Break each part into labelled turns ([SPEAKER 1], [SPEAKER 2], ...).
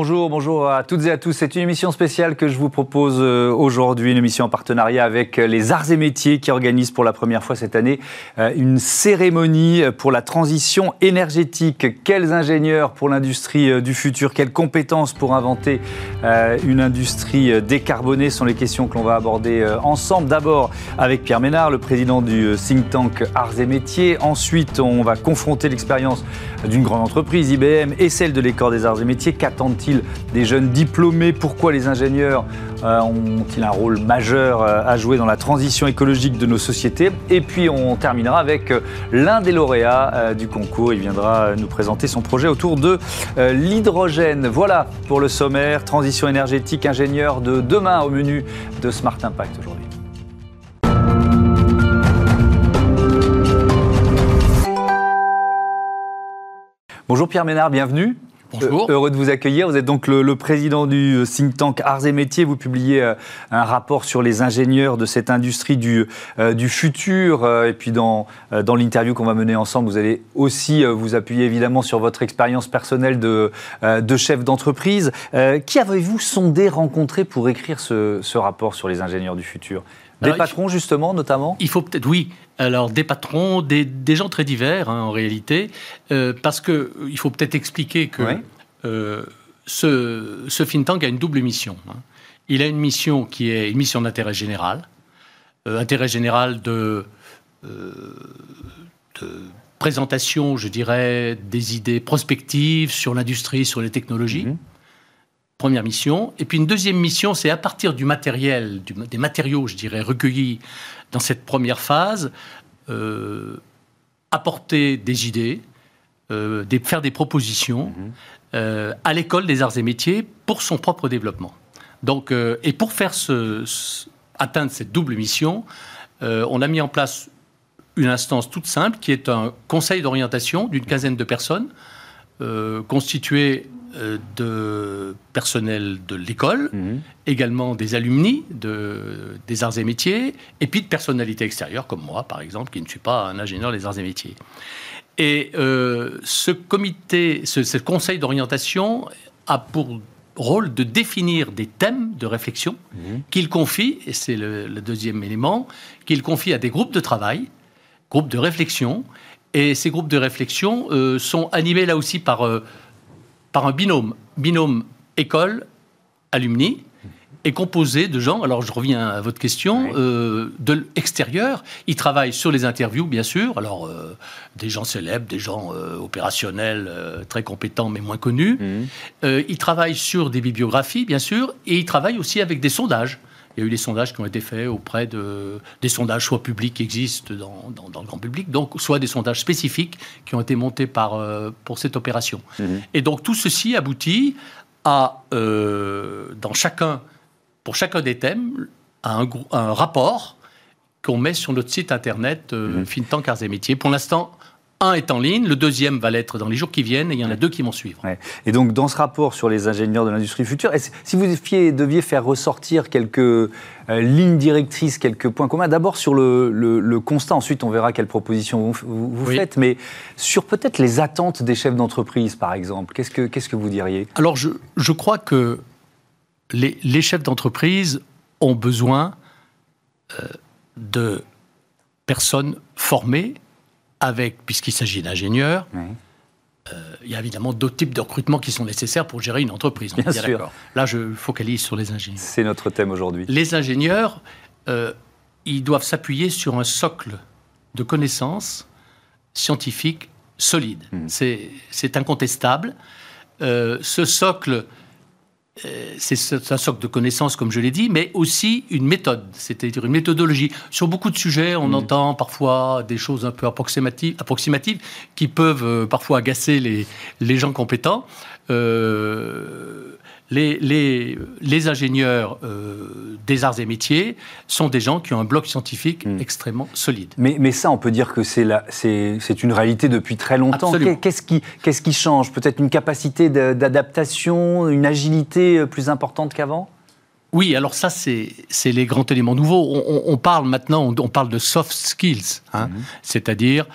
[SPEAKER 1] Bonjour, bonjour à toutes et à tous. C'est une émission spéciale que je vous propose euh, aujourd'hui, une émission en partenariat avec euh, les Arts et Métiers qui organisent pour la première fois cette année euh, une cérémonie pour la transition énergétique. Quels ingénieurs pour l'industrie du futur, quelles compétences pour inventer une industrie décarbonée? Sont les questions que l'on va aborder ensemble. D'abord avec Pierre Ménard, le président du think tank Arts et Métiers. Ensuite, on va confronter l'expérience d'une grande entreprise, IBM, et celle de l'école des Arts et Métiers. Qu'attendent des jeunes diplômés? Pourquoi les ingénieurs euh, ont-ils un rôle majeur euh, à jouer dans la transition écologique de nos sociétés? Et puis on terminera avec euh, l'un des lauréats du concours. Il viendra nous présenter son projet autour de l'hydrogène. Voilà pour le sommaire. Transition énergétique, ingénieur de demain au menu de Smart Impact aujourd'hui. Bonjour Pierre Ménard, bienvenue.
[SPEAKER 2] Bonjour.
[SPEAKER 1] Heureux de vous accueillir. Vous êtes donc le, président du euh, think tank Arts et Métiers. Vous publiez euh, un rapport sur les ingénieurs de cette industrie du, euh, du futur. Et puis dans, dans l'interview qu'on va mener ensemble, vous allez aussi vous appuyer évidemment sur votre expérience personnelle de, de chef d'entreprise. Qui avez-vous sondé, rencontré pour écrire ce, ce rapport sur les ingénieurs du futur? Des patrons, justement, notamment?
[SPEAKER 2] Il faut peut-être, oui. Alors, des patrons, des, des gens très divers, hein, en réalité, euh, parce qu'il faut peut-être expliquer que euh, ce, ce think tank a une double mission. Hein. Il a une mission qui est une mission d'intérêt général, euh, intérêt général de, de, présentation, je dirais, des idées prospectives sur l'industrie, sur les technologies. Mhm. Première mission. Et puis une deuxième mission, c'est à partir du matériel, des matériaux, je dirais, recueillis dans cette première phase, euh, apporter des idées, euh, des, faire des propositions mhm. euh, à l'école des arts et métiers pour son propre développement. Donc, et pour faire ce, atteindre cette double mission, on a mis en place une instance toute simple qui est un conseil d'orientation d'une quinzaine de personnes constitué de personnel de l'école, mhm. également des alumni de, des arts et métiers, et puis de personnalités extérieures, comme moi, par exemple, qui ne suis pas un ingénieur des arts et métiers. Et euh, ce comité, ce, conseil d'orientation a pour rôle de définir des thèmes de réflexion mhm. qu'il confie, et c'est le, deuxième élément, qu'il confie à des groupes de travail, groupes de réflexion, et ces groupes de réflexion euh, sont animés là aussi par par un binôme, binôme école, alumni, est composé de gens, alors je reviens à votre question, euh, de l'extérieur. Ils travaillent sur les interviews, bien sûr, alors euh, des gens célèbres, des gens euh, opérationnels, très compétents mais moins connus. Mmh. ils travaillent sur des bibliographies, bien sûr, et ils travaillent aussi avec des sondages. Il y a eu des sondages qui ont été faits auprès de des sondages soit publics qui existent dans, dans, le grand public, donc soit des sondages spécifiques qui ont été montés par, euh, pour cette opération. Mhm. Et donc tout ceci aboutit à, euh, dans chacun, pour chacun des thèmes, à un, un rapport qu'on met sur notre site internet euh, mmh. Arts et Métiers. Pour l'instant, un est en ligne, le deuxième va l'être dans les jours qui viennent, et il y en a deux qui vont suivre.
[SPEAKER 1] Et donc, dans ce rapport sur les ingénieurs de l'industrie future, si vous deviez, faire ressortir quelques euh, lignes directrices, quelques points communs, d'abord sur le, constat, ensuite on verra quelles propositions vous, faites, mais sur peut-être les attentes des chefs d'entreprise, par exemple, qu'est-ce que, qu'est-ce que vous diriez?
[SPEAKER 2] Alors, je, je, crois que les, les chefs d'entreprise ont besoin euh, de personnes formées avec, puisqu'il s'agit d'ingénieurs, euh, il y a évidemment d'autres types de recrutement qui sont nécessaires pour gérer une entreprise.
[SPEAKER 1] Bien sûr.
[SPEAKER 2] Là, je focalise sur les ingénieurs.
[SPEAKER 1] C'est notre thème aujourd'hui.
[SPEAKER 2] Les ingénieurs, euh, ils doivent s'appuyer sur un socle de connaissances scientifiques solides. Hmm. C'est incontestable. Euh, ce socle c'est un socle de connaissances, comme je l'ai dit, mais aussi une méthode, c'est-à-dire une méthodologie. Sur beaucoup de sujets, on mmh. entend parfois des choses un peu approximatives, approximatives qui peuvent euh, parfois agacer les, les gens compétents. Euh, les, les, les, ingénieurs euh, des arts et métiers sont des gens qui ont un bloc scientifique hmm. extrêmement solide.
[SPEAKER 1] Mais, mais, ça, on peut dire que c'est une réalité depuis très longtemps. Qu'est-ce qui, qu'est-ce qui change? Peut-être une capacité d'adaptation, une agilité euh, plus importante qu'avant?
[SPEAKER 2] Oui, alors ça, c'est les grands éléments nouveaux. On, parle maintenant, on, parle de soft skills, hein, hmm. c'est-à-dire,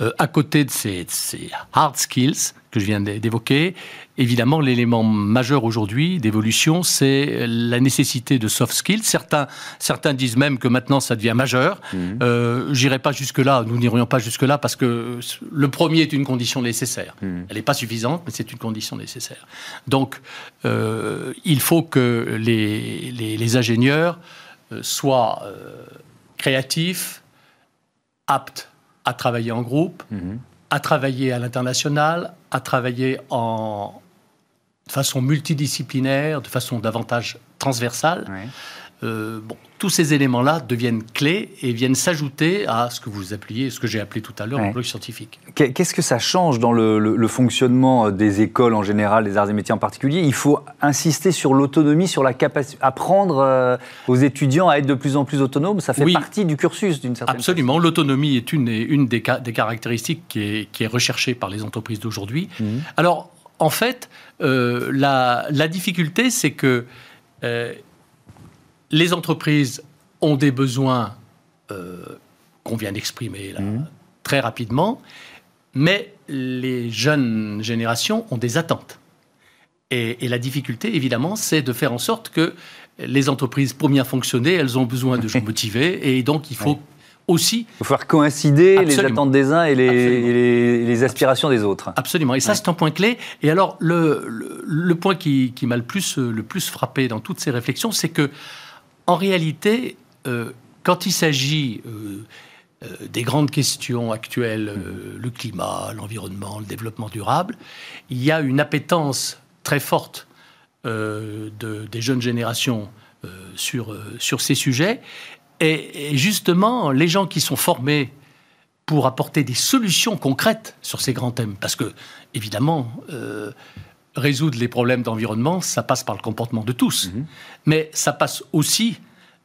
[SPEAKER 2] euh, à côté de ces, ces, hard skills, que je viens d'évoquer. Évidemment, l'élément majeur aujourd'hui d'évolution, c'est la nécessité de soft skills. Certains, certains disent même que maintenant ça devient majeur. Mhm. Euh, J'irai pas jusque-là, nous n'irions pas jusque-là parce que le premier est une condition nécessaire. Mhm. Elle n'est pas suffisante, mais c'est une condition nécessaire. Donc, euh, il faut que les, les, ingénieurs euh, soient euh, créatifs, aptes à travailler en groupe, mhm à travailler à l'international, à travailler en façon multidisciplinaire, de façon davantage transversale. Euh, bon, tous ces éléments-là deviennent clés et viennent s'ajouter à ce que vous appeliez, ce que j'ai appelé tout à l'heure, le scientifique.
[SPEAKER 1] Qu'est-ce que ça change dans le, fonctionnement des écoles en général, des arts et métiers en particulier? Il faut insister sur l'autonomie, sur la capacité, apprendre euh, aux étudiants à être de plus en plus autonomes. Ça fait partie du cursus d'une certaine
[SPEAKER 2] Absolument. L'autonomie est une, une des, des, caractéristiques qui est, qui est, recherchée par les entreprises d'aujourd'hui. Mhm. Alors, en fait, euh, la, la, difficulté, c'est que les entreprises ont des besoins euh, qu'on vient d'exprimer mmh. très rapidement, mais les jeunes générations ont des attentes. Et, la difficulté, évidemment, c'est de faire en sorte que les entreprises, pour bien fonctionner, elles ont besoin de gens motivés, et donc il faut aussi...
[SPEAKER 1] Il faut faire coïncider les attentes des uns et les, aspirations des autres.
[SPEAKER 2] Absolument, et ça c'est un point clé. Et alors, le, point qui, qui m'a le plus, le plus frappé dans toutes ces réflexions, c'est que en réalité, euh, quand il s'agit euh, euh, des grandes questions actuelles, le climat, l'environnement, le développement durable, il y a une appétence très forte des jeunes générations sur, sur ces sujets. Et, justement, les gens qui sont formés pour apporter des solutions concrètes sur ces grands thèmes, parce que, évidemment, résoudre les problèmes d'environnement, ça passe par le comportement de tous. Mhm. Mais ça passe aussi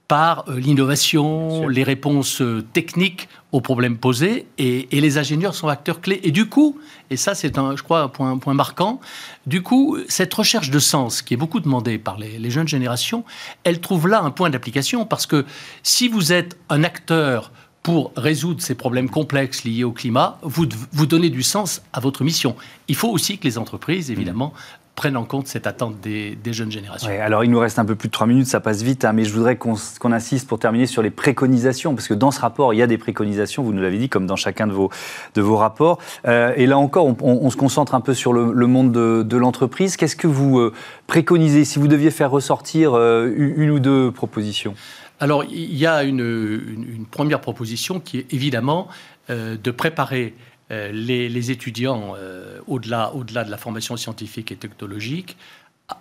[SPEAKER 2] par euh, l'innovation, les réponses euh, techniques aux problèmes posés, et, les ingénieurs sont acteurs clés. Et du coup, et ça c'est, un, je crois, un point, point, marquant, du coup, cette recherche de sens qui est beaucoup demandée par les, les jeunes générations, elle trouve là un point d'application, parce que si vous êtes un acteur pour résoudre ces problèmes complexes liés au climat, vous, vous donnez du sens à votre mission. Il faut aussi que les entreprises, évidemment, prennent en compte cette attente des, jeunes générations.
[SPEAKER 1] alors il nous reste un peu plus de trois minutes, ça passe vite, hein, mais je voudrais qu'on insiste pour terminer sur les préconisations, parce que dans ce rapport, il y a des préconisations, vous nous l'avez dit, comme dans chacun de vos, de vos rapports. Euh, et là encore, on, se concentre un peu sur le, monde de, l'entreprise. Qu'est-ce que vous euh, préconisez si vous deviez faire ressortir euh, une ou deux propositions?
[SPEAKER 2] Alors il y a une, une, première proposition qui est évidemment de préparer euh, les, étudiants, euh, au-delà au -delà de la formation scientifique et technologique,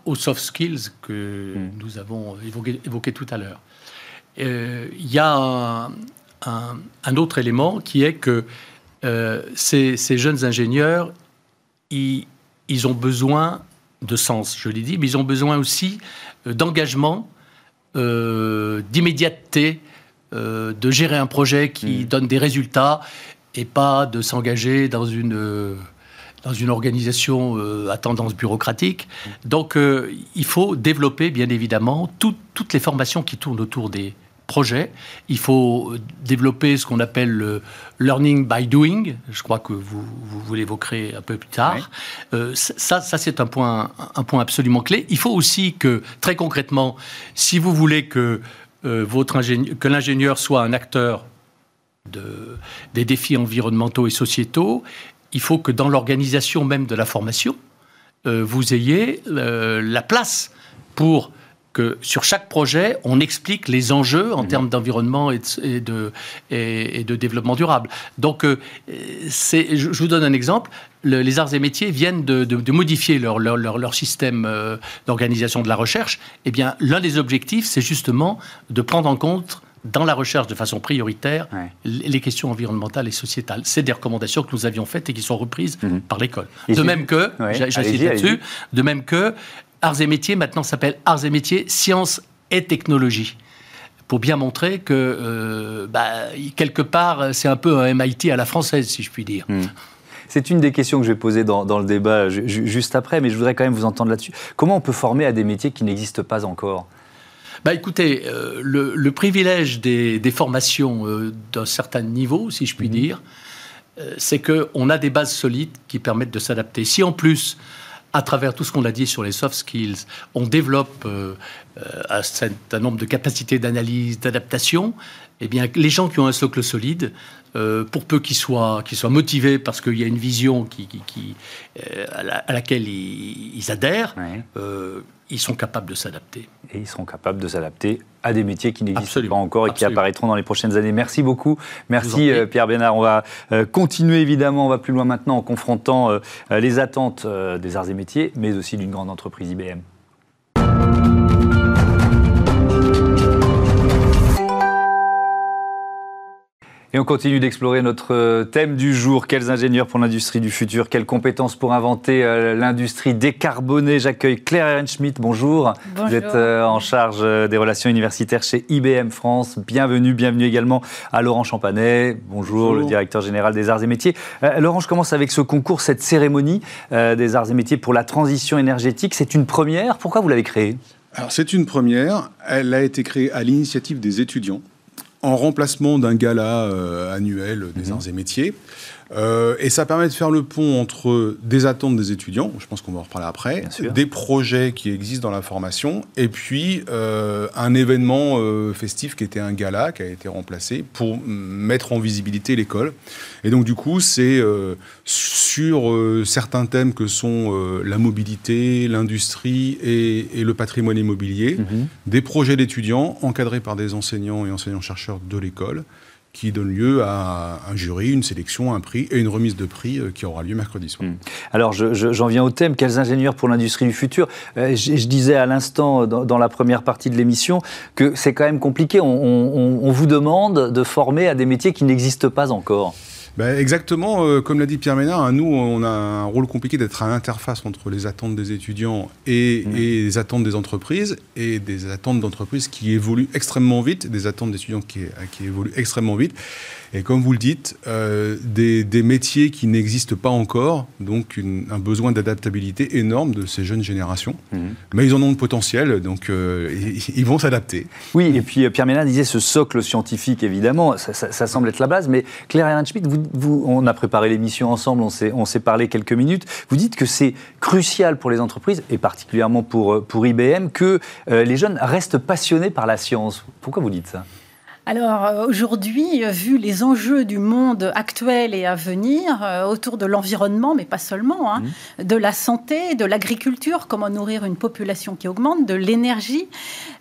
[SPEAKER 2] aux soft skills que hmm. nous avons évoqué, tout à l'heure. Euh, il y a un, autre élément qui est que ces, jeunes ingénieurs, ils, ils, ont besoin de sens, je l'ai dit, mais ils ont besoin aussi d'engagement, d'immédiateté, de gérer un projet qui hmm. donne des résultats et pas de s'engager dans une dans une organisation euh, à tendance bureaucratique. Donc, euh, il faut développer, bien évidemment, toutes les formations qui tournent autour des Il faut développer ce qu'on appelle le learning by doing. Je crois que vous, vous, l'évoquerez un peu plus tard. Euh, ça, ça c'est un point, un point absolument clé. Il faut aussi que, très concrètement, si vous voulez que, votre que l'ingénieur soit un acteur de, des défis environnementaux et sociétaux, il faut que dans l'organisation même de la formation, euh, vous ayez euh, la place pour que sur chaque projet, on explique les enjeux en mmh. termes d'environnement et, de, et, de, développement durable. Donc, euh, je, vous donne un exemple. les arts et métiers viennent de, modifier leur, leur, leur, système d'organisation de la recherche. Eh bien, l'un des objectifs, c'est justement de prendre en compte dans la recherche de façon prioritaire les questions environnementales et sociétales. C'est des recommandations que nous avions faites et qui sont reprises mhm. par l'école. De même que, j'insiste là-dessus, de même que Arts et métiers maintenant s'appelle Arts et métiers, sciences et technologies pour bien montrer que, euh, bah, quelque part, c'est un peu un MIT à la française, si je puis dire. Mhm.
[SPEAKER 1] C'est une des questions que je vais poser dans, le débat juste après, mais je voudrais quand même vous entendre là-dessus. Comment on peut former à des métiers qui n'existent pas encore?
[SPEAKER 2] Bah écoutez, euh, le, privilège des, formations euh, d'un certain niveau, si je puis mhm. dire, c'est qu'on a des bases solides qui permettent de s'adapter. Si en plus, à travers tout ce qu'on a dit sur les soft skills, on développe un certain nombre de capacités d'analyse, d'adaptation, eh bien, les gens qui ont un socle solide, euh, pour peu qu'ils soient, motivés parce qu'il y a une vision qui, qui, euh, à, laquelle ils, adhèrent, euh, ils sont capables de s'adapter.
[SPEAKER 1] Et ils seront capables de s'adapter à des métiers qui n'existent pas encore et qui apparaîtront dans les prochaines années. Merci beaucoup. Merci Pierre Bénard. On va continuer évidemment, on va plus loin maintenant en confrontant les attentes des arts et métiers, mais aussi d'une grande entreprise IBM. Et on continue d'explorer notre euh, thème du jour. Quels ingénieurs pour l'industrie du futur? Quelles compétences pour inventer euh, l'industrie décarbonée? J'accueille Claire Ehrenschmidt. Bonjour.
[SPEAKER 3] Bonjour.
[SPEAKER 1] Vous êtes euh, en charge des relations universitaires chez IBM France. Bienvenue. Bienvenue également à Laurent Champanet. Bonjour, le directeur général des arts et métiers. Laurent, je commence avec ce concours, cette cérémonie des arts et métiers pour la transition énergétique. C'est une première? Pourquoi vous l'avez créée?
[SPEAKER 4] Alors c'est une première. Elle a été créée à l'initiative des étudiants en remplacement d'un gala euh, annuel des mhm. arts et métiers. Euh, et ça permet de faire le pont entre des attentes des étudiants, je pense qu'on va en reparler après, des projets qui existent dans la formation, et puis euh, un événement festif qui était un gala, qui a été remplacé pour mettre en visibilité l'école. Et donc du coup, c'est sur certains thèmes que sont la mobilité, l'industrie et, le patrimoine immobilier, mhm. des projets d'étudiants encadrés par des enseignants et enseignants-chercheurs de l'école qui donne lieu à un jury, une sélection, un prix et une remise de prix euh, qui aura lieu mercredi soir. Hmm.
[SPEAKER 1] Alors j'en viens au thème, quels ingénieurs pour l'industrie du futur? Euh, je, disais à l'instant dans, la première partie de l'émission que c'est quand même compliqué, on vous demande de former à des métiers qui n'existent pas encore.
[SPEAKER 4] Ben, exactement, euh, comme l'a dit Pierre Ménard, hein, nous, on a un rôle compliqué d'être à l'interface entre les attentes des étudiants et, mmh. et, les attentes des entreprises, et des attentes d'entreprises qui évoluent extrêmement vite, des attentes d'étudiants qui, qui évoluent extrêmement vite. Et comme vous le dites, euh, des, métiers qui n'existent pas encore, donc un besoin d'adaptabilité énorme de ces jeunes générations. Mhm. Mais ils en ont le potentiel, donc euh, ils, vont s'adapter.
[SPEAKER 1] Oui, et puis euh, Pierre Ménard disait ce socle scientifique, évidemment, ça, semble être la base, mais Claire Ehrenschmidt, vous, vous, on a préparé l'émission ensemble, on s'est parlé quelques minutes, vous dites que c'est crucial pour les entreprises, et particulièrement pour, pour IBM, que les jeunes restent passionnés par la science. Pourquoi vous dites ça?
[SPEAKER 3] Alors euh, aujourd'hui, euh, vu les enjeux du monde actuel et à venir, euh, autour de l'environnement, mais pas seulement, hein, mmh. de la santé, de l'agriculture, comment nourrir une population qui augmente, de l'énergie,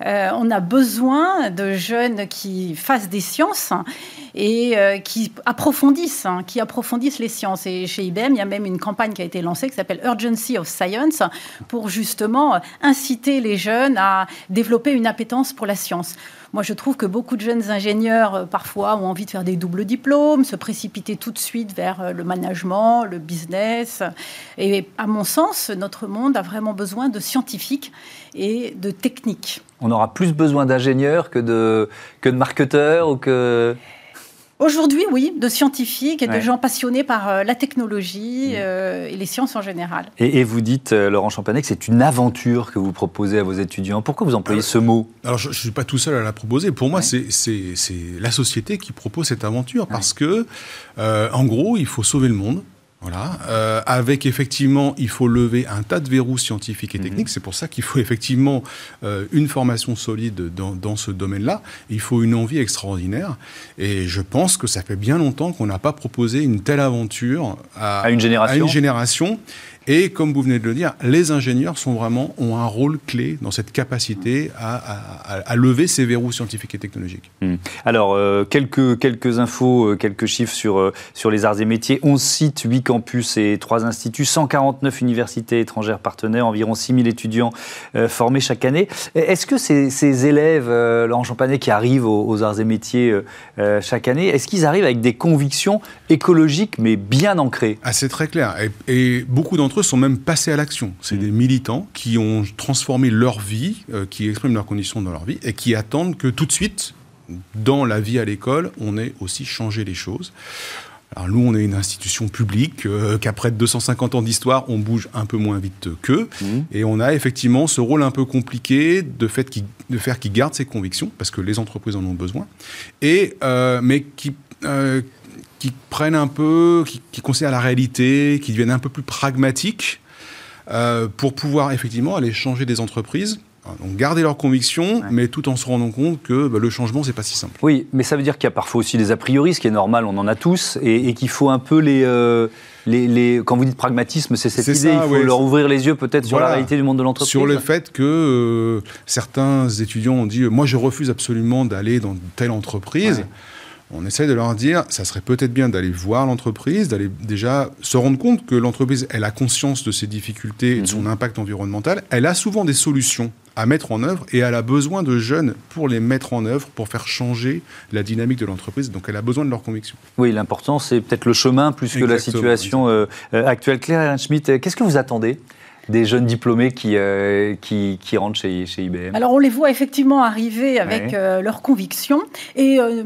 [SPEAKER 3] on a besoin de jeunes qui fassent des sciences et qui approfondissent, hein, qui approfondissent les sciences. Et chez IBM, il y a même une campagne qui a été lancée qui s'appelle Urgency of Science pour justement inciter les jeunes à développer une appétence pour la science. Moi, je trouve que beaucoup de jeunes ingénieurs, euh, parfois, ont envie de faire des doubles diplômes, se précipiter tout de suite vers euh, le management, le business. Et à mon sens, notre monde a vraiment besoin de scientifiques et de techniques.
[SPEAKER 1] On aura plus besoin d'ingénieurs que de, que de marketeurs ou que...
[SPEAKER 3] Aujourd'hui, oui, de scientifiques et de gens passionnés par euh, la technologie mm. euh, et les sciences en général.
[SPEAKER 1] Et, vous dites, euh, Laurent Champanet, que c'est une aventure que vous proposez à vos étudiants. Pourquoi vous employez ce mot?
[SPEAKER 4] Alors, je ne suis pas tout seul à la proposer. Pour moi, c'est la société qui propose cette aventure parce que, en gros, il faut sauver le monde. Voilà, euh, avec effectivement, il faut lever un tas de verrous scientifiques et mhm. techniques. C'est pour ça qu'il faut effectivement euh, une formation solide dans, dans ce domaine-là. Il faut une envie extraordinaire. Et je pense que ça fait bien longtemps qu'on n'a pas proposé une telle aventure
[SPEAKER 1] à, à, une génération.
[SPEAKER 4] À une génération. Et comme vous venez de le dire, les ingénieurs sont vraiment, ont un rôle clé dans cette capacité à, lever ces verrous scientifiques et technologiques.
[SPEAKER 1] Hmm. Alors, euh, quelques, quelques infos, euh, quelques chiffres sur, euh, sur les arts et métiers. 11 sites, 8 campus et 3 instituts, 149 universités étrangères partenaires, environ 6000 étudiants formés chaque année. Est-ce que ces, ces élèves, Laurent Champanet, qui arrivent aux, arts et métiers chaque année, est-ce qu'ils arrivent avec des convictions écologiques mais bien ancrées?
[SPEAKER 4] Ah, C'est très clair. Et, et beaucoup d'entre eux sont même passés à l'action. C'est mm. des militants qui ont transformé leur vie, euh, qui expriment leurs conditions dans leur vie et qui attendent que tout de suite, dans la vie à l'école, on ait aussi changé les choses. Alors nous, on est une institution publique, euh, qu'après 250 ans d'histoire, on bouge un peu moins vite qu'eux. Mm. Et on a effectivement ce rôle un peu compliqué de, fait de faire qu'ils gardent ses convictions, parce que les entreprises en ont besoin, et, euh, mais qui qui prennent un peu, qui, qui considèrent la réalité, qui deviennent un peu plus pragmatiques euh, pour pouvoir effectivement aller changer des entreprises. Donc garder leurs convictions, mais tout en se rendant compte que bah, le changement, c'est pas si simple.
[SPEAKER 1] Oui, mais ça veut dire qu'il y a parfois aussi des a priori, ce qui est normal, on en a tous, et, qu'il faut un peu les, euh, les, les, Quand vous dites pragmatisme, c'est cette idée, il faut leur ouvrir les yeux peut-être sur la réalité du monde de l'entreprise.
[SPEAKER 4] Sur le fait que euh, certains étudiants ont dit, moi je refuse absolument d'aller dans telle entreprise on essaie de leur dire, ça serait peut-être bien d'aller voir l'entreprise, d'aller déjà se rendre compte que l'entreprise, elle a conscience de ses difficultés et de son mhm. impact environnemental. Elle a souvent des solutions à mettre en œuvre et elle a besoin de jeunes pour les mettre en œuvre, pour faire changer la dynamique de l'entreprise. Donc elle a besoin de leurs convictions.
[SPEAKER 1] Oui, l'important, c'est peut-être le chemin plus que la situation euh, euh, actuelle. Claire Schmitt, qu'est-ce que vous attendez? Des jeunes diplômés qui, euh, qui, qui, rentrent chez, chez, IBM
[SPEAKER 3] Alors on les voit effectivement arriver avec euh, leurs convictions. Et euh,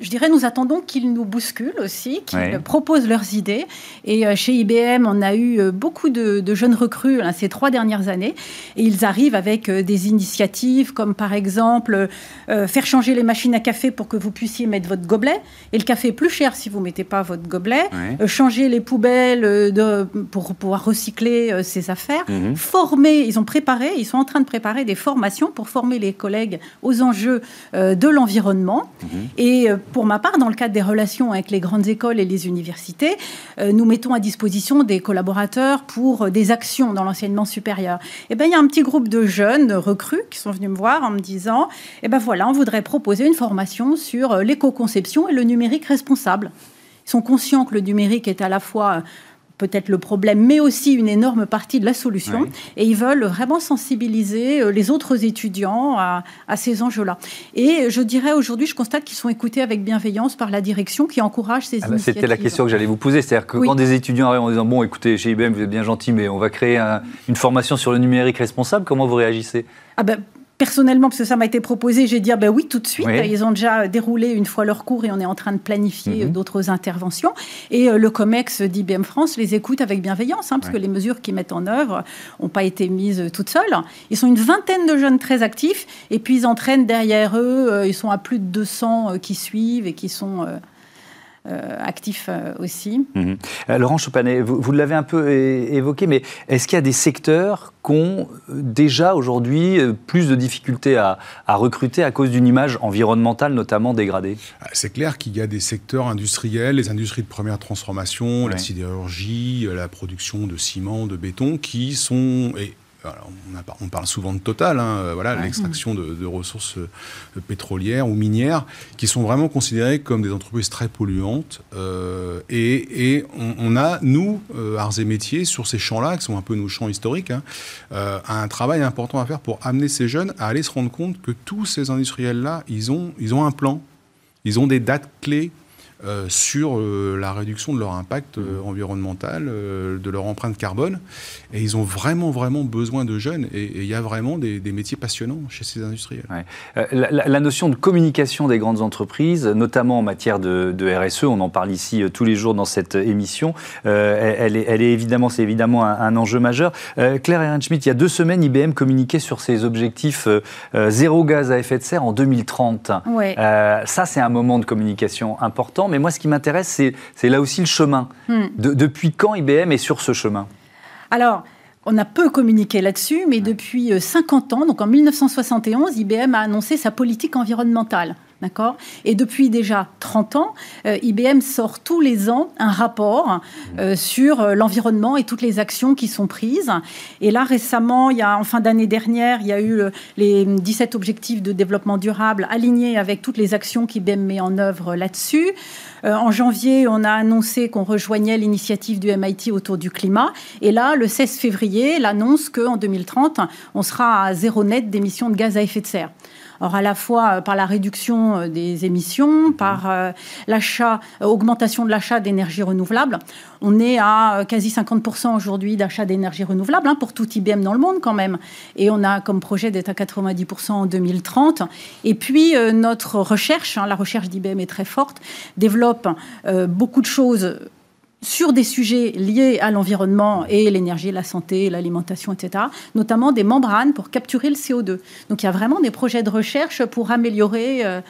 [SPEAKER 3] je dirais nous attendons qu'ils nous bousculent aussi, qu'ils proposent leurs idées. Et chez IBM on a eu beaucoup de, jeunes recrues ces trois dernières années. Et ils arrivent avec des initiatives comme par exemple faire changer les machines à café pour que vous puissiez mettre votre gobelet. Et le café est plus cher si vous ne mettez pas votre gobelet, changer les poubelles de, pour pouvoir recycler ses affaires Mhm. Former, ils ont préparé, ils sont en train de préparer des formations pour former les collègues aux enjeux euh, de l'environnement. Mhm. Et euh, pour ma part, dans le cadre des relations avec les grandes écoles et les universités, euh, nous mettons à disposition des collaborateurs pour des actions dans l'enseignement supérieur. Et eh ben, il y a un petit groupe de jeunes recrues qui sont venus me voir en me disant, eh ben voilà, on voudrait proposer une formation sur l'éco-conception et le numérique responsable. Ils sont conscients que le numérique est à la fois peut-être le problème, mais aussi une énorme partie de la solution. Et ils veulent vraiment sensibiliser euh, les autres étudiants à, ces enjeux-là. Et je dirais aujourd'hui, je constate qu'ils sont écoutés avec bienveillance par la direction qui encourage ces ah bah,
[SPEAKER 1] initiatives. C'était la question que j'allais vous poser. C'est-à-dire que quand des étudiants arrivent en disant Bon, écoutez, chez IBM, vous êtes bien gentil, mais on va créer une formation sur le numérique responsable, comment vous réagissez?
[SPEAKER 3] Ah ben, personnellement, parce que ça m'a été proposé, j'ai dit ah ben oui tout de suite. Ils ont déjà déroulé une fois leur cours et on est en train de planifier mhm. d'autres interventions. Et euh, le COMEX d'IBM France les écoute avec bienveillance, hein, parce que les mesures qu'ils mettent en œuvre n'ont pas été mises toutes seules. Ils sont une vingtaine de jeunes très actifs et puis ils entraînent derrière eux, euh, ils sont à plus de 200 euh, qui suivent et qui sont euh, actifs euh, aussi.
[SPEAKER 1] Mhm. Euh, Laurent Chopanet, vous, l'avez un peu évoqué, mais est-ce qu'il y a des secteurs qui ont déjà aujourd'hui plus de difficultés à, recruter à cause d'une image environnementale notamment dégradée?
[SPEAKER 4] Ah, C'est clair qu'il y a des secteurs industriels, les industries de première transformation, la sidérurgie, la production de ciment, de béton, qui sont, on, parle souvent de Total, hein, euh, l'extraction de, ressources euh, pétrolières ou minières, qui sont vraiment considérées comme des entreprises très polluantes. Euh, et, on, a, nous, arts et métiers, sur ces champs-là, qui sont un peu nos champs historiques, hein, un travail important à faire pour amener ces jeunes à aller se rendre compte que tous ces industriels-là, ils ont, ils ont un plan, ils ont des dates clés euh, sur euh, la réduction de leur impact euh, environnemental, de leur empreinte carbone. Et ils ont vraiment, vraiment besoin de jeunes. Et il y a vraiment des, métiers passionnants chez ces industriels.
[SPEAKER 1] La, notion de communication des grandes entreprises, notamment en matière de, RSE, on en parle ici tous les jours dans cette émission, elle, est, elle, est, évidemment, c'est évidemment un, enjeu majeur. Claire Ehrenschmidt, il y a deux semaines, IBM communiquait sur ses objectifs zéro gaz à effet de serre en 2030. ça, c'est un moment de communication important mais moi, ce qui m'intéresse, c'est là aussi le chemin. Hmm. depuis quand IBM est sur ce chemin?
[SPEAKER 3] Alors, on a peu communiqué là-dessus, mais depuis 50 euh, ans, donc en 1971, IBM a annoncé sa politique environnementale. D'accord? Et depuis déjà 30 ans, euh, IBM sort tous les ans un rapport euh, sur euh, l'environnement et toutes les actions qui sont prises. Et là, récemment, il y a, en fin d'année dernière, il y a eu les 17 objectifs de développement durable alignés avec toutes les actions qu'IBM met en œuvre là-dessus. en janvier, on a annoncé qu'on rejoignait l'initiative du MIT autour du climat. Et là, le 16 février, l'annonce qu'en 2030, on sera à zéro net d'émissions de gaz à effet de serre. Or, à la fois euh, par la réduction euh, des émissions, mhm. par euh, l'achat, augmentation de l'achat d'énergie renouvelable. On est à quasi 50% aujourd'hui d'achat d'énergie renouvelable hein, pour tout IBM dans le monde quand même. Et on a comme projet d'être à 90% en 2030. Et puis, notre recherche, hein, la recherche d'IBM est très forte, développe beaucoup de choses sur des sujets liés à l'environnement et l'énergie, la santé, l'alimentation, etc., notamment des membranes pour capturer le CO2. Donc il y a vraiment des projets de recherche pour améliorer euh,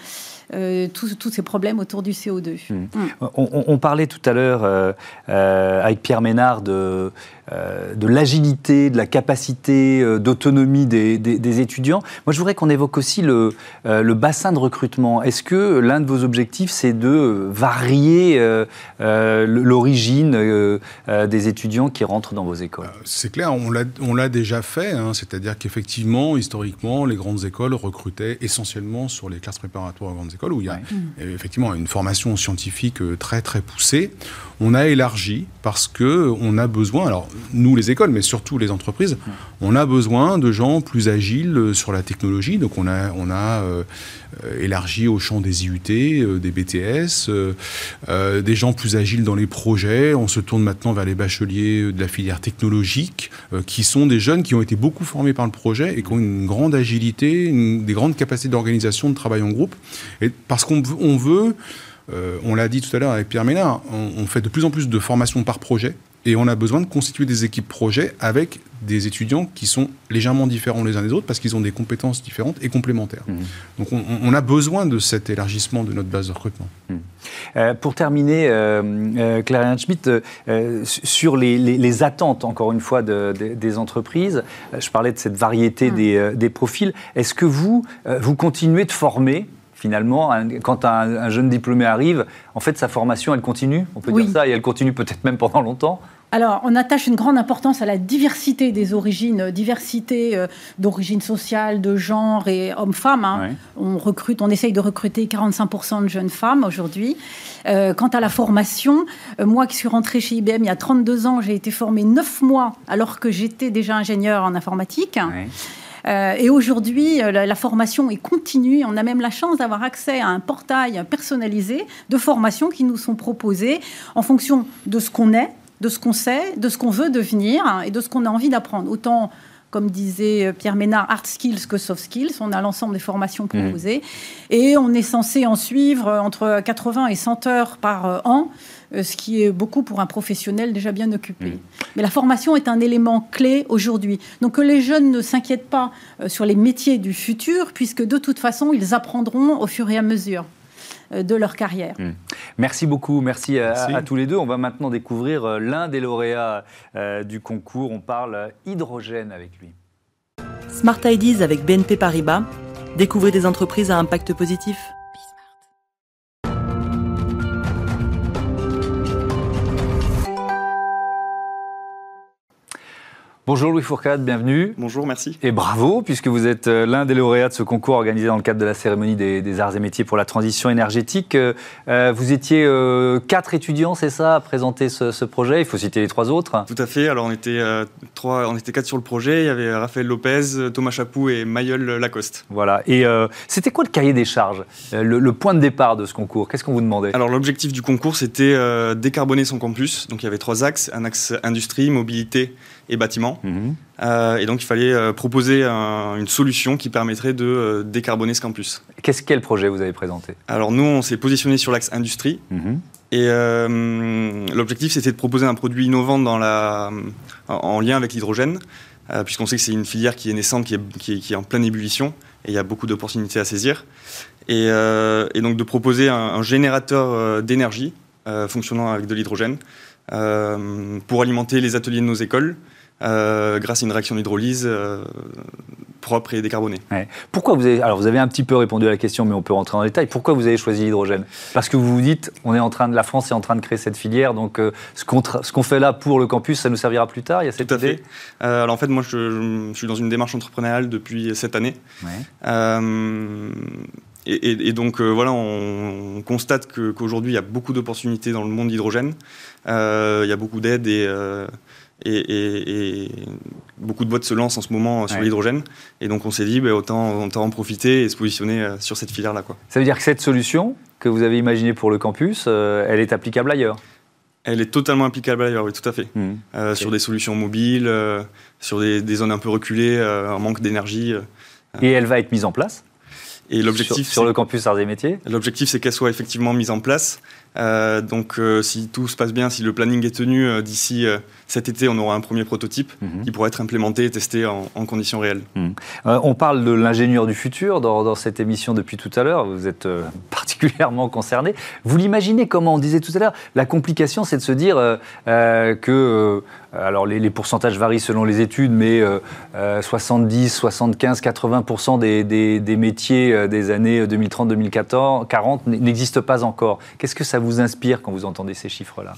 [SPEAKER 3] tous ces problèmes autour du CO2.
[SPEAKER 1] Mmh. Mmh. On, parlait tout à l'heure avec Pierre Ménard de euh, de l'agilité, de la capacité euh, d'autonomie des, étudiants. Moi, je voudrais qu'on évoque aussi le, euh, le, bassin de recrutement. Est-ce que l'un de vos objectifs, c'est de varier l'origine des étudiants qui rentrent dans vos écoles?
[SPEAKER 4] C'est clair, on l'a déjà fait. Hein. C'est-à-dire qu'effectivement, historiquement, les grandes écoles recrutaient essentiellement sur les classes préparatoires aux grandes écoles, où il y a effectivement une formation scientifique très très poussée. On a élargi parce que on a besoin. Alors nous les écoles, mais surtout les entreprises, on a besoin de gens plus agiles euh, sur la technologie. Donc on a, on a euh, élargi au champ des IUT, euh, des BTS, des gens plus agiles dans les projets. On se tourne maintenant vers les bacheliers de la filière technologique, qui sont des jeunes qui ont été beaucoup formés par le projet et qui ont une grande agilité, des grandes capacités d'organisation, de travail en groupe. Et parce qu'on veut on l'a dit tout à l'heure avec Pierre Ménard, on, fait de plus en plus de formations par projet. Et on a besoin de constituer des équipes projets avec des étudiants qui sont légèrement différents les uns des autres parce qu'ils ont des compétences différentes et complémentaires. Mmh. Donc on, a besoin de cet élargissement de notre base de recrutement.
[SPEAKER 1] Mmh. Euh, pour terminer, euh, euh Claire Schmitt, euh, sur les, attentes, encore une fois, des entreprises, je parlais de cette variété mmh. des, des, profils. Est-ce que vous, vous continuez de former finalement, quand un, jeune diplômé arrive, en fait, sa formation, elle continue, on peut dire ça, et elle continue peut-être même pendant longtemps
[SPEAKER 3] alors, on attache une grande importance à la diversité des origines, diversité euh, d'origine sociale, de genre et hommes-femmes. Hein. On recrute, on essaye de recruter 45% de jeunes femmes aujourd'hui. Euh, quant à la formation, euh, moi qui suis rentrée chez IBM il y a 32 ans, j'ai été formée 9 mois alors que j'étais déjà ingénieure en informatique. Euh, et aujourd'hui, euh, la, formation est continue. On a même la chance d'avoir accès à un portail personnalisé de formations qui nous sont proposées en fonction de ce qu'on est, de ce qu'on sait, de ce qu'on veut devenir et de ce qu'on a envie d'apprendre. Autant comme disait euh, Pierre Ménard, hard skills que soft skills. On a l'ensemble des formations mmh. proposées. Et on est censé en suivre entre 80 et 100 heures par an euh, ce qui est beaucoup pour un professionnel déjà bien occupé. Mm. Mais la formation est un élément clé aujourd'hui. Donc que les jeunes ne s'inquiètent pas euh, sur les métiers du futur, puisque de toute façon, ils apprendront au fur et à mesure euh, de leur carrière. Mm.
[SPEAKER 1] Merci beaucoup, merci, À, tous les deux. On va maintenant découvrir l'un des lauréats du concours. On parle hydrogène avec lui.
[SPEAKER 5] Smart Ideas avec BNP Paribas. Découvrez des entreprises à impact positif.
[SPEAKER 1] Bonjour Louis Fourcade, bienvenue.
[SPEAKER 6] Bonjour, merci.
[SPEAKER 1] Et bravo, puisque vous êtes euh, l'un des lauréats de ce concours organisé dans le cadre de la cérémonie des, arts et métiers pour la transition énergétique. Euh, euh, vous étiez quatre étudiants, c'est ça, à présenter ce, projet. Il faut citer les trois autres.
[SPEAKER 6] Tout à fait. Alors on était, trois, on était quatre sur le projet. Il y avait Raphaël Lopez, Thomas Chapou et Mayol Lacoste.
[SPEAKER 1] Voilà. Et c'était quoi le cahier des charges le, point de départ de ce concours? Qu'est-ce qu'on vous demandait?
[SPEAKER 6] Alors l'objectif du concours, c'était décarboner son campus. Donc il y avait trois axes. Un axe industrie, mobilité et bâtiments. Mhm. Euh, et donc il fallait euh, proposer une solution qui permettrait de euh, décarboner ce campus.
[SPEAKER 1] Qu'est-ce quel projet vous avez présenté?
[SPEAKER 6] Alors nous, on s'est positionné sur l'axe industrie. Mhm. Et l'objectif, c'était de proposer un produit innovant dans la, en lien avec l'hydrogène, puisqu'on sait que c'est une filière qui est naissante, qui est, qui est, en pleine ébullition, et il y a beaucoup d'opportunités à saisir. Et, et, donc de proposer un, un générateur d'énergie fonctionnant avec de l'hydrogène pour alimenter les ateliers de nos écoles, grâce à une réaction d'hydrolyse euh, propre et décarbonée.
[SPEAKER 1] Pourquoi vous avez, alors vous avez un petit peu répondu à la question, mais on peut rentrer dans les détails. Pourquoi vous avez choisi l'hydrogène? Parce que vous vous dites, on est en train de, la France est en train de créer cette filière, donc euh, ce qu'on fait là pour le campus, ça nous servira plus tard. Il y a cette
[SPEAKER 6] Tout à fait. alors en fait, moi, je, suis dans une démarche entrepreneuriale depuis cette année. Et, donc voilà, on, constate qu'aujourd'hui, il y a beaucoup d'opportunités dans le monde d'hydrogène. il y a beaucoup d'aides et et, beaucoup de boîtes se lancent en ce moment sur l'hydrogène. Et donc on s'est dit, bah, autant, en profiter et se positionner euh, sur cette filière-là.
[SPEAKER 1] Ça veut dire que cette solution que vous avez imaginée pour le campus, euh, elle est applicable ailleurs?
[SPEAKER 6] Elle est totalement applicable ailleurs, oui, tout à fait. Mmh. Euh, sur des solutions mobiles, sur des, zones un peu reculées, en manque d'énergie.
[SPEAKER 1] Et elle va être mise en place?
[SPEAKER 6] Et l'objectif
[SPEAKER 1] sur, le campus Arts et Métiers?
[SPEAKER 6] L'objectif, c'est qu'elle soit effectivement mise en place Euh, donc, euh, si tout se passe bien, si le planning est tenu euh, d'ici cet été, on aura un premier prototype mhm. qui pourra être implémenté et testé en, conditions réelles.
[SPEAKER 1] Mhm. on parle de l'ingénieur du futur dans, cette émission depuis tout à l'heure. Vous êtes particulièrement concerné. Vous l'imaginez comment? On disait tout à l'heure, la complication, c'est de se dire que alors les, pourcentages varient selon les études, mais 70, 75, 80% des, des, des, métiers des années 2030-2040 n'existent pas encore. Qu'est-ce que ça vous inspire quand vous entendez ces chiffres-là?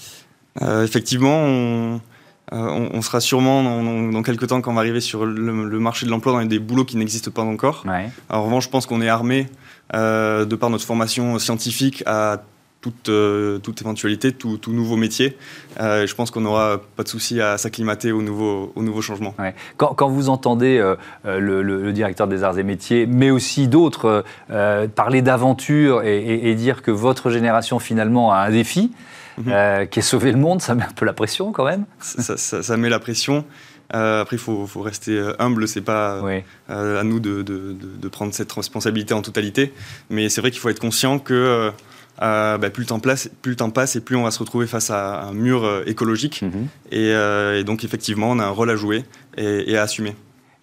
[SPEAKER 6] Euh, Effectivement, on, euh, sera sûrement dans, quelques temps quand on va arriver sur le, marché de l'emploi dans des boulots qui n'existent pas encore. en revanche, je pense qu'on est armé euh, de par notre formation scientifique à toute, toute éventualité, tout, nouveau métier. je pense qu'on n'aura pas de souci à s'acclimater au nouveau, au nouveau changement.
[SPEAKER 1] Quand, vous entendez le, directeur des arts et métiers, mais aussi d'autres, parler d'aventure et, dire que votre génération finalement a un défi, mhm. qui est sauver le monde, ça met un peu la pression quand même
[SPEAKER 6] Ça, met la pression. après, il faut, rester humble, c'est pas à nous de, de, prendre cette responsabilité en totalité. Mais c'est vrai qu'il faut être conscient que euh, bah, plus, le temps passe, plus le temps passe et plus on va se retrouver face à un mur euh, écologique. Mhm. Euh, et, donc effectivement, on a un rôle à jouer et à assumer.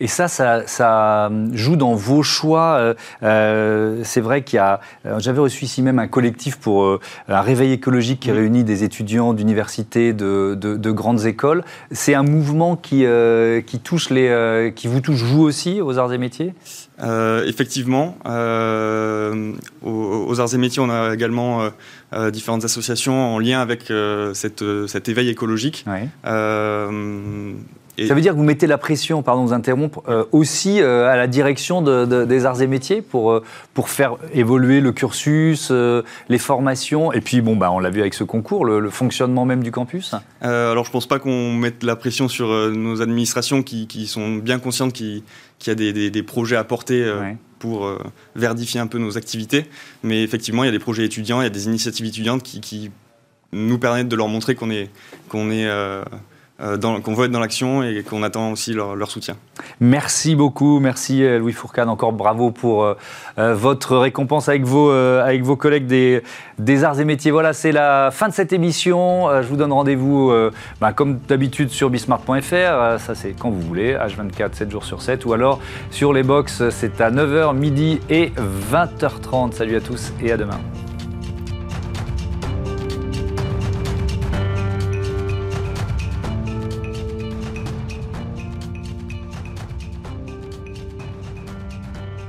[SPEAKER 1] Et ça, ça, joue dans vos choix. Euh, c'est vrai qu'il y a. J'avais reçu ici même un collectif pour un réveil écologique qui réunit des étudiants d'universités, de, grandes écoles. C'est un mouvement qui, qui touche les, qui vous touche vous aussi aux arts et métiers?
[SPEAKER 6] Effectivement, aux, arts et métiers, on a également différentes associations en lien avec cette, cet éveil écologique.
[SPEAKER 1] Ça veut dire que vous mettez la pression, pardon de vous interrompre, euh, aussi euh, à la direction des arts et métiers pour, euh, pour faire évoluer le cursus, les formations, et puis bon, bah, on l'a vu avec ce concours, le, fonctionnement même du campus
[SPEAKER 6] Alors je ne pense pas qu'on mette la pression sur nos administrations qui, qui sont bien conscientes qu'il y a des, des, projets à porter. pour verdifier un peu nos activités. Mais effectivement, il y a des projets étudiants, il y a des initiatives étudiantes qui, qui nous permettent de leur montrer qu'on est, qu'on est euh, qu'on veut être dans l'action et qu'on attend aussi leur, soutien.
[SPEAKER 1] Merci beaucoup, merci euh, Louis Fourcade, encore bravo pour euh, votre récompense avec vos, avec vos collègues des, des arts et métiers. Voilà, c'est la fin de cette émission. je vous donne rendez-vous bah, comme d'habitude sur bismart.fr, ça c'est quand vous voulez, H24, 7 jours sur 7, ou alors sur les box, c'est à 9h, midi et 20h30. Salut à tous et à demain.